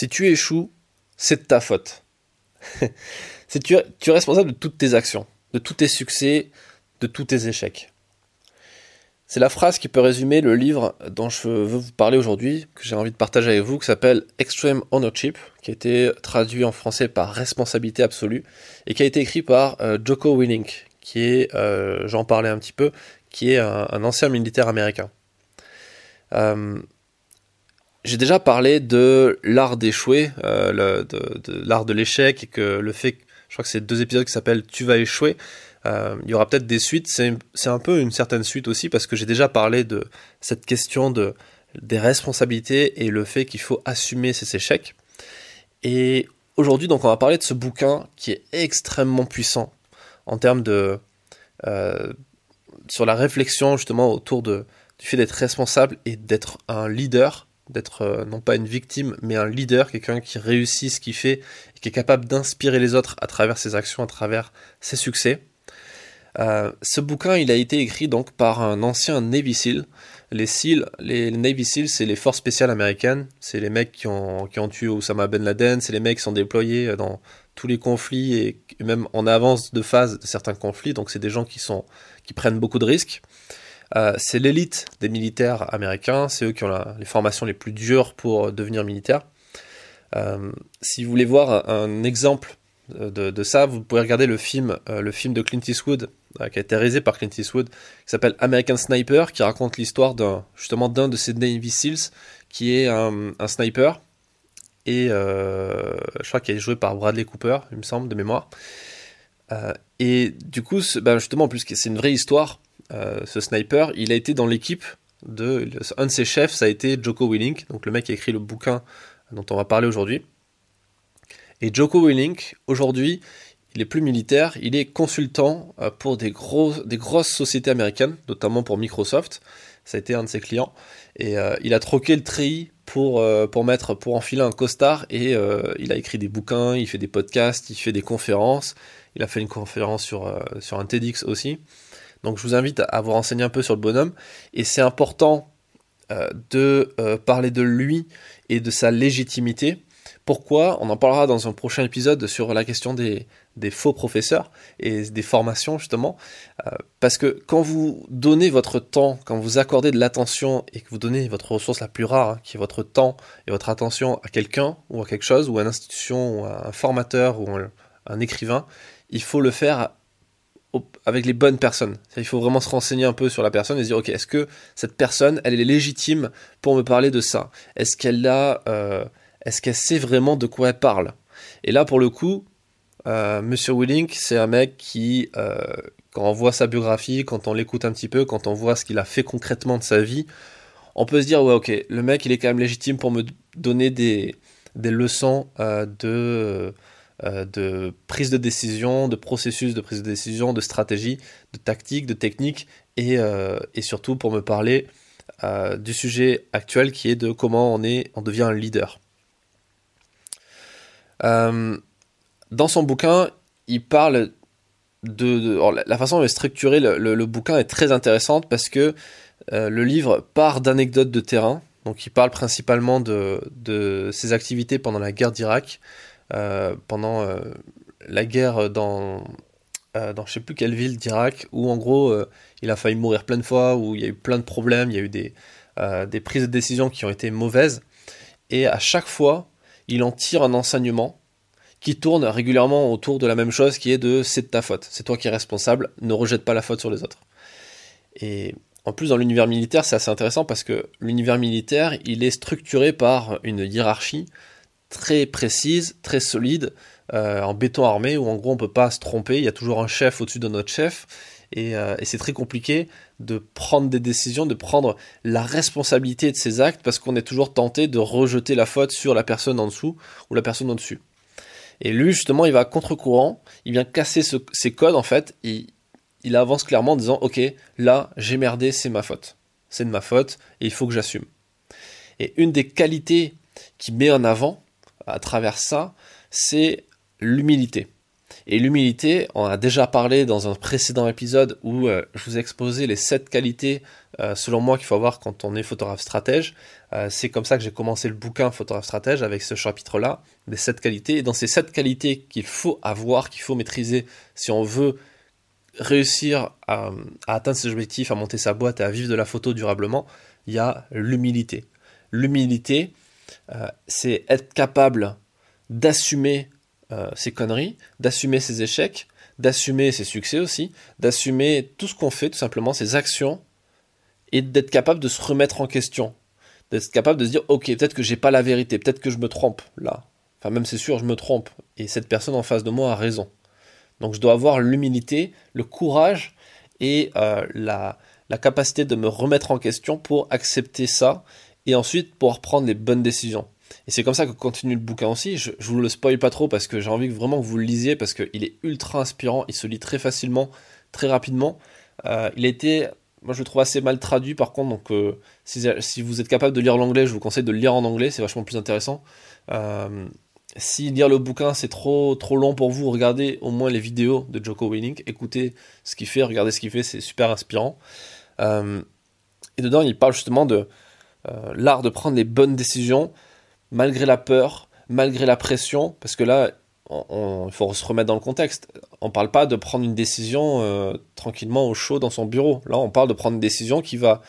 Si tu échoues, c'est de ta faute. c'est tu, es responsable de toutes tes actions, de tous tes succès, de tous tes échecs. C'est la phrase qui peut résumer le livre dont je veux vous parler aujourd'hui, que j'ai envie de partager avec vous, qui s'appelle Extreme Ownership, qui a été traduit en français par responsabilité absolue, et qui a été écrit par euh, Joko Willink, qui est, euh, j'en parlais un petit peu, qui est un, ancien militaire américain. Euh, j'ai déjà parlé de l'art d'échouer, de, de l'art de l'échec, et que le fait, je crois que c'est deux épisodes qui s'appellent Tu vas échouer, euh, il y aura peut-être des suites. C'est un peu une certaine suite aussi parce que j'ai déjà parlé de cette question de, des responsabilités et le fait qu'il faut assumer ses échecs. Et aujourd'hui, donc, on va parler de ce bouquin qui est extrêmement puissant en termes de euh, sur la réflexion justement autour du fait d'être responsable et d'être un leader, d'être euh, non pas une victime, mais un leader, quelqu'un qui réussit ce qu'il fait et qui est capable d'inspirer les autres à travers ses actions, à travers ses succès. Euh, ce bouquin, il a été écrit donc par un ancien Navy SEAL. Les SEAL, les Navy SEAL, c'est les forces spéciales américaines. C'est les mecs qui ont, qui tué Osama Ben Laden. C'est les mecs qui sont déployés dans tous les conflits et même en avance de phase de certains conflits. Donc c'est des gens qui prennent beaucoup de risques. Euh, c'est l'élite des militaires américains. C'est eux qui ont les formations les plus dures pour devenir militaires. Euh, si vous voulez voir un, exemple de, ça, vous pouvez regarder le film, le film de Clint Eastwood euh, qui a été réalisé par Clint Eastwood, qui s'appelle American Sniper, qui raconte l'histoire d'un justement d'un de ces Navy Seals, qui est un, sniper, et euh, je crois qu'il est joué par Bradley Cooper, il me semble, de mémoire. Euh, et du coup, ben justement, en plus c'est une vraie histoire, ce sniper, il a été dans l'équipe de... Un de ses chefs, ça a été Joko Willink, donc le mec qui a écrit le bouquin dont on va parler aujourd'hui. Et Joko Willink, aujourd'hui, il est plus militaire, il est consultant euh, pour des, gros, des grosses sociétés américaines, notamment pour Microsoft. Ça a été un de ses clients. Et euh, il a troqué le treillis pour, euh, pour mettre, pour enfiler un costard. Et il a écrit des bouquins, il fait des podcasts, il fait des conférences. Il a fait une conférence sur, sur un TEDx aussi. Donc je vous invite à vous renseigner un peu sur le bonhomme. Et c'est important de parler de lui et de sa légitimité pourquoi? On en parlera dans un prochain épisode sur la question des, faux professeurs et des formations justement. Euh, parce que quand vous donnez votre temps, quand vous accordez de l'attention et que vous donnez votre ressource la plus rare, hein, qui est votre temps et votre attention à quelqu'un ou à quelque chose, ou à une institution, ou à un formateur, ou un, écrivain, il faut le faire avec les bonnes personnes. Il faut vraiment se renseigner un peu sur la personne et se dire, ok, est-ce que cette personne, elle est légitime pour me parler de ça? Est-ce qu'elle a... Euh, est-ce qu'elle sait vraiment de quoi elle parle? Et là, pour le coup, euh, Monsieur Willink, c'est un mec qui, euh, quand on voit sa biographie, quand on l'écoute un petit peu, quand on voit ce qu'il a fait concrètement de sa vie, on peut se dire, ouais, ok, le mec, il est quand même légitime pour me donner des, des leçons euh, de, de prise de décision, de processus de prise de décision, de stratégie, de tactique, de technique, et, et surtout pour me parler du sujet actuel qui est de comment on, est, on devient un leader. Euh, dans son bouquin, il parle de, la façon dont est structuré le, bouquin est très intéressante parce que euh, le livre part d'anecdotes de terrain. Donc il parle principalement de, de ses activités pendant la guerre d'Irak, euh, pendant la guerre dans, dans je sais plus quelle ville d'Irak, où en gros il a failli mourir plein de fois, où il y a eu plein de problèmes, il y a eu des, des prises de décision qui ont été mauvaises. Et à chaque fois, il en tire un enseignement qui tourne régulièrement autour de la même chose qui est de c'est de ta faute, c'est toi qui es responsable, ne rejette pas la faute sur les autres. Et en plus dans l'univers militaire c'est assez intéressant parce que l'univers militaire il est structuré par une hiérarchie très précise, très solide, euh, en béton armé où en gros on peut pas se tromper, il y a toujours un chef au-dessus de notre chef et, euh, et c'est très compliqué de prendre des décisions, de prendre la responsabilité de ses actes parce qu'on est toujours tenté de rejeter la faute sur la personne en dessous ou la personne au-dessus. Et lui, justement, il va contre-courant, il vient casser ce, ces codes, en fait, il avance clairement en disant, ok, là, j'ai merdé, c'est ma faute. C'est de ma faute, et il faut que j'assume. Et une des qualités qu'il met en avant, à travers ça, c'est l'humilité. Et l'humilité, on a déjà parlé dans un précédent épisode où euh, je vous ai exposé les 7 qualités, euh, selon moi, qu'il faut avoir quand on est photographe stratège. Euh, c'est comme ça que j'ai commencé le bouquin Photographe stratège avec ce chapitre-là, des 7 qualités. Et dans ces 7 qualités qu'il faut avoir, qu'il faut maîtriser si on veut réussir à, à atteindre ses objectifs, à monter sa boîte et à vivre de la photo durablement, il y a l'humilité. L'humilité, c'est être capable d'assumer euh, ses conneries, d'assumer ses échecs, d'assumer ses succès aussi, d'assumer tout ce qu'on fait, tout simplement, ses actions, et d'être capable de se remettre en question. D'être capable de se dire, ok, peut-être que j'ai pas la vérité, peut-être que je me trompe là. Enfin, même c'est sûr, je me trompe. Et cette personne en face de moi a raison. Donc je dois avoir l'humilité, le courage et euh, la capacité de me remettre en question pour accepter ça et ensuite pouvoir prendre les bonnes décisions. Et c'est comme ça que continue le bouquin aussi. Je, je vous le spoil pas trop parce que j'ai envie que vraiment que vous le lisiez parce qu'il est ultra inspirant. Il se lit très facilement, très rapidement. Euh, il a été, moi je le trouve assez mal traduit par contre. Donc euh, si, vous êtes capable de lire l'anglais, je vous conseille de le lire en anglais. C'est vachement plus intéressant. Euh, si lire le bouquin c'est trop trop long pour vous, regardez au moins les vidéos de Joko Willink, écoutez ce qu'il fait, regardez ce qu'il fait, c'est super inspirant. et dedans, il parle justement de l'art de prendre les bonnes décisions, malgré la peur, malgré la pression, parce que là, il faut se remettre dans le contexte. On ne parle pas de prendre une décision euh, tranquillement au chaud dans son bureau. Là, on parle de prendre une décision qui va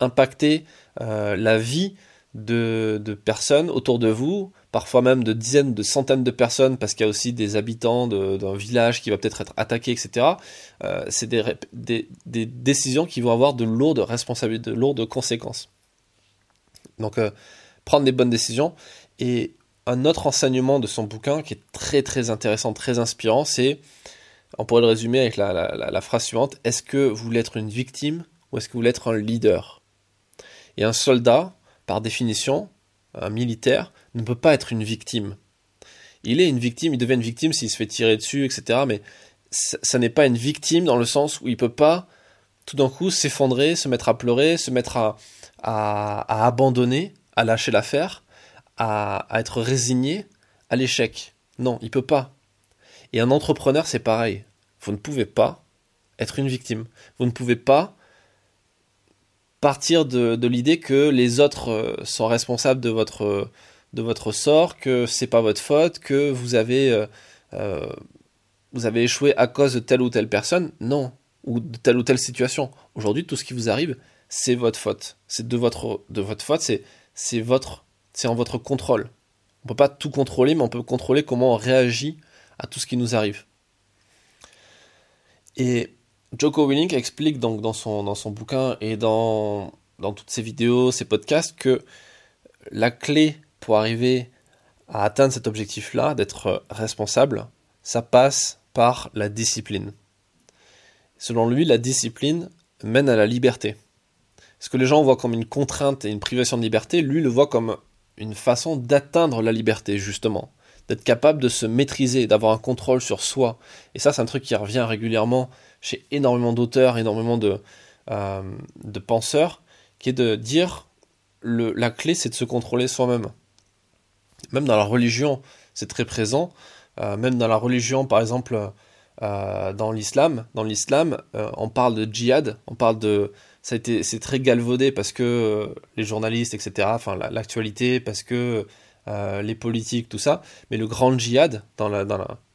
impacter euh, la vie de, personnes autour de vous, parfois même de dizaines, de centaines de personnes, parce qu'il y a aussi des habitants d'un village qui va peut-être être attaqué, etc. Euh, c'est des, décisions qui vont avoir de lourdes responsabilités, de lourdes conséquences. Donc, prendre des bonnes décisions. Et un autre enseignement de son bouquin qui est très très intéressant, très inspirant, c'est, on pourrait le résumer avec la, phrase suivante, est-ce que vous voulez être une victime ou est-ce que vous voulez être un leader? Et un soldat, par définition, un militaire, ne peut pas être une victime. Il est une victime, il devient une victime s'il se fait tirer dessus, etc. Mais ça, n'est pas une victime dans le sens où il peut pas tout d'un coup s'effondrer, se mettre à pleurer, se mettre à, abandonner à lâcher l'affaire, à, à être résigné à l'échec. Non, il peut pas. Et un entrepreneur, c'est pareil. Vous ne pouvez pas être une victime. Vous ne pouvez pas partir de, l'idée que les autres euh, sont responsables de votre, de votre sort, que c'est pas votre faute, que vous avez, euh, euh, vous avez échoué à cause de telle ou telle personne. Non. Ou de telle ou telle situation. Aujourd'hui, tout ce qui vous arrive, c'est votre faute. C'est de votre, de votre faute. C'est c'est votre, c'est en votre contrôle. On peut pas tout contrôler, mais on peut contrôler comment on réagit à tout ce qui nous arrive. Et Joko Willink explique donc dans son, dans son bouquin et dans, dans toutes ses vidéos, ses podcasts, que la clé pour arriver à atteindre cet objectif-là, d'être responsable, ça passe par la discipline. Selon lui, la discipline mène à la liberté. Ce que les gens voient comme une contrainte et une privation de liberté, lui le voit comme une façon d'atteindre la liberté, justement. D'être capable de se maîtriser, d'avoir un contrôle sur soi. Et ça, c'est un truc qui revient régulièrement chez énormément d'auteurs, énormément de, euh, penseurs, qui est de dire la clé, c'est de se contrôler soi-même. Même dans la religion, c'est très présent. Euh, même dans la religion, par exemple, euh, dans l'islam, dans l'islam, on parle de djihad, on parle de c'est très galvaudé parce que euh, les journalistes, etc., enfin l'actualité, parce que euh, les politiques, tout ça. Mais le grand djihad, dans,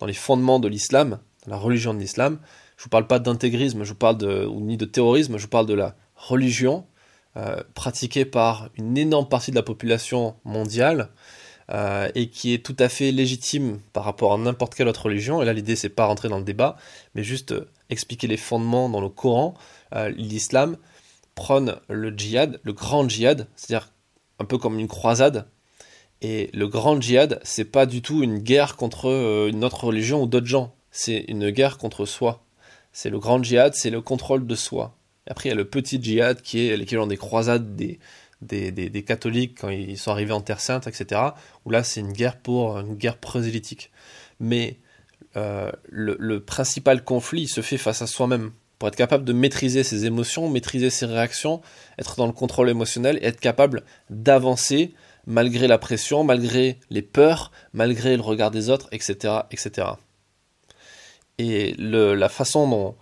les fondements de l'islam, la religion de l'islam, je vous parle pas d'intégrisme, je vous parle de, ni de terrorisme, je vous parle de la religion euh, pratiquée par une énorme partie de la population mondiale et qui est tout à fait légitime par rapport à n'importe quelle autre religion. Et là, l'idée, c'est pas rentrer dans le débat, mais juste expliquer les fondements dans le Coran. L'islam prône le djihad, le grand djihad, c'est-à-dire un peu comme une croisade. Et le grand djihad, c'est pas du tout une guerre contre euh, une autre religion ou d'autres gens. C'est une guerre contre soi. C'est le grand djihad, c'est le contrôle de soi. Après, il y a le petit djihad qui est l'équivalent des croisades des, des, catholiques quand ils sont arrivés en Terre Sainte, etc. Où là, c'est une guerre pour une guerre prosélytique. Mais euh, le, le, principal conflit se fait face à soi-même pour être capable de maîtriser ses émotions, maîtriser ses réactions, être dans le contrôle émotionnel et être capable d'avancer malgré la pression, malgré les peurs, malgré le regard des autres, etc. etc. Et la façon dont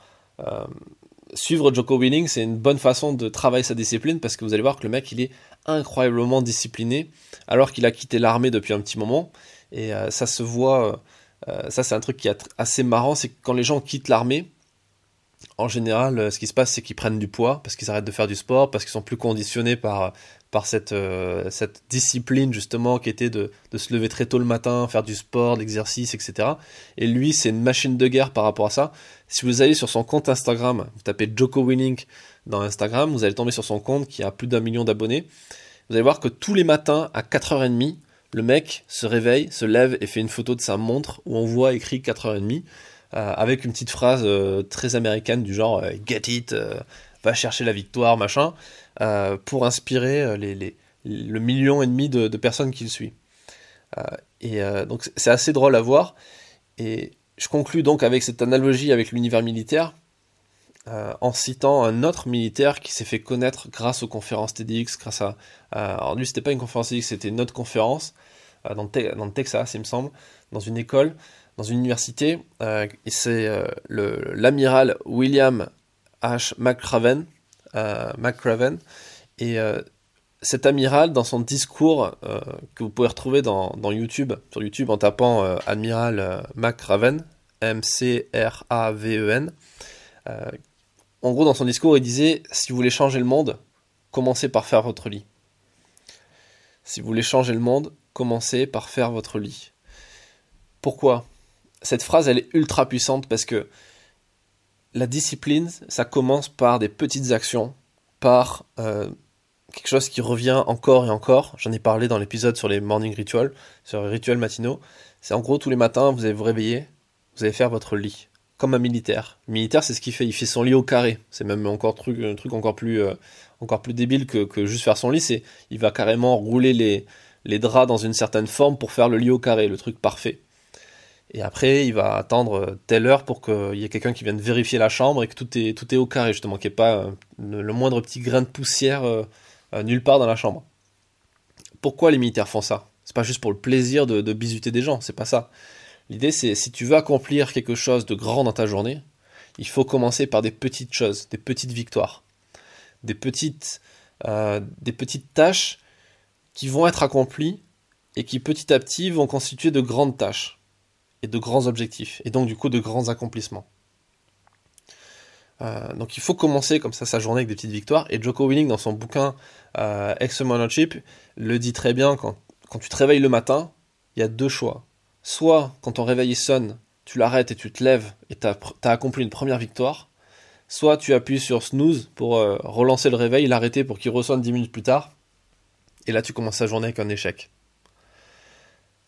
suivre Joko Willing, c'est une bonne façon de travailler sa discipline parce que vous allez voir que le mec, il est incroyablement discipliné alors qu'il a quitté l'armée depuis un petit moment. Et euh, ça se voit, euh, euh, ça c'est un truc qui est assez marrant, c'est que quand les gens quittent l'armée, en général, ce qui se passe, c'est qu'ils prennent du poids parce qu'ils arrêtent de faire du sport, parce qu'ils sont plus conditionnés par, par cette, cette discipline justement qui était de, de, se lever très tôt le matin, faire du sport, l'exercice, etc. Et lui, c'est une machine de guerre par rapport à ça. Si vous allez sur son compte Instagram, vous tapez Joko Winning dans Instagram, vous allez tomber sur son compte qui a plus d'un million d'abonnés. Vous allez voir que tous les matins à 4h30, le mec se réveille, se lève et fait une photo de sa montre où on voit écrit 4h30 euh, avec une petite phrase euh, très américaine du genre euh, Get it, va chercher la victoire, machin, pour inspirer les, le million et demi de, de personnes qui le suivent. et donc c'est assez drôle à voir. Et je conclus donc avec cette analogie avec l'univers militaire euh, en citant un autre militaire qui s'est fait connaître grâce aux conférences TEDx, grâce à... alors lui, c'était pas une conférence TEDx, c'était une autre conférence euh, dans, le Texas, il me semble, dans une école, dans une université. Euh, et c'est l'amiral William H. McRaven. McRaven et cet amiral, dans son discours que vous pouvez retrouver dans, YouTube, sur YouTube en tapant Amiral McRaven, M-C-R-A-V-E-N, en gros, dans son discours, il disait si vous voulez changer le monde, commencez par faire votre lit. Si vous voulez changer le monde, commencez par faire votre lit. Pourquoi? Cette phrase, elle est ultra puissante parce que la discipline, ça commence par des petites actions, par euh, quelque chose qui revient encore et encore. J'en ai parlé dans l'épisode sur les morning rituals, sur les rituels matinaux. C'est en gros tous les matins, vous allez vous réveiller, vous allez faire votre lit comme un militaire. Le militaire, c'est ce qu'il fait. Il fait son lit au carré. C'est même encore un truc encore plus, euh, encore plus débile que, juste faire son lit. C'est, il va carrément rouler les draps dans une certaine forme pour faire le lit au carré, le truc parfait. Et après, il va attendre euh, telle heure pour qu'il y ait quelqu'un qui vienne vérifier la chambre et que tout est, au carré, justement, qu'il n'y ait pas euh, le moindre petit grain de poussière nulle part dans la chambre. Pourquoi les militaires font ça? C'est pas juste pour le plaisir de, de des gens, c'est pas ça. L'idée, c'est si tu veux accomplir quelque chose de grand dans ta journée, il faut commencer par des petites choses, des petites victoires, des petites, euh, des petites tâches qui vont être accomplies et qui petit à petit vont constituer de grandes tâches et de grands objectifs, et donc du coup de grands accomplissements. Euh, donc il faut commencer comme ça sa journée avec des petites victoires, et Joko Willing dans son bouquin euh, Ex Chip le dit très bien, quand, quand tu te réveilles le matin, il y a deux choix. Soit, quand ton réveil sonne, tu l'arrêtes et tu te lèves et tu as, accompli une première victoire. Soit tu appuies sur snooze pour euh, relancer le réveil, l'arrêter pour qu'il ressonne 10 minutes plus tard. Et là, tu commences ta journée avec un échec.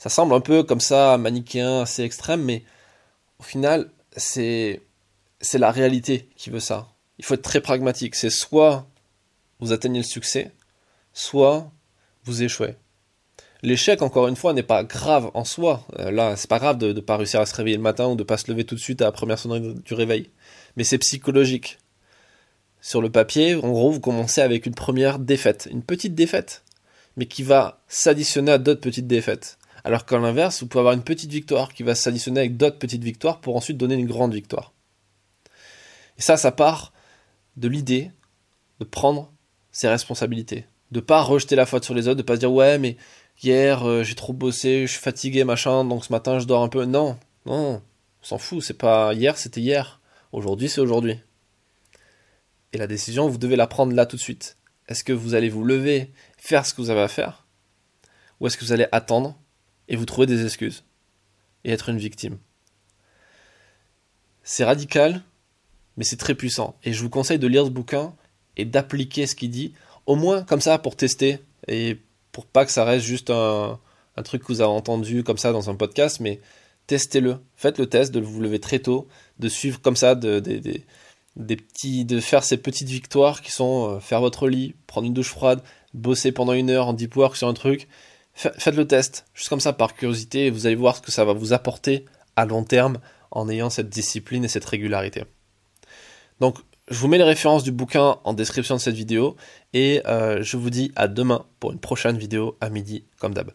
Ça semble un peu comme ça, manichéen, assez extrême, mais au final, c'est, la réalité qui veut ça. Il faut être très pragmatique. C'est soit vous atteignez le succès, soit vous échouez. L'échec, encore une fois, n'est pas grave en soi. Euh, là, c'est pas grave de ne pas réussir à se réveiller le matin ou de pas se lever tout de suite à la première sonnerie du réveil. Mais c'est psychologique. Sur le papier, en gros, vous commencez avec une première défaite, une petite défaite, mais qui va s'additionner à d'autres petites défaites. Alors qu'à l'inverse, vous pouvez avoir une petite victoire qui va s'additionner avec d'autres petites victoires pour ensuite donner une grande victoire. Et ça, ça part de l'idée de prendre ses responsabilités, de pas rejeter la faute sur les autres, de pas se dire ouais mais hier euh, j'ai trop bossé, je suis fatigué, machin, donc ce matin je dors un peu. Non, non, on s'en fout, c'est pas hier, c'était hier. Aujourd'hui, c'est aujourd'hui. Et la décision, vous devez la prendre là tout de suite. Est-ce que vous allez vous lever, faire ce que vous avez à faire Ou est-ce que vous allez attendre et vous trouver des excuses et être une victime C'est radical, mais c'est très puissant. Et je vous conseille de lire ce bouquin et d'appliquer ce qu'il dit, au moins comme ça pour tester et pour pas que ça reste juste un, truc que vous avez entendu comme ça dans un podcast, mais testez-le. Faites le test de vous lever très tôt, de suivre comme ça de, des petits, de faire ces petites victoires qui sont euh, faire votre lit, prendre une douche froide, bosser pendant une heure en deep work sur un truc. Faites le test, juste comme ça par curiosité, et vous allez voir ce que ça va vous apporter à long terme en ayant cette discipline et cette régularité. Donc je vous mets les références du bouquin en description de cette vidéo et euh, je vous dis à demain pour une prochaine vidéo à midi comme d'hab.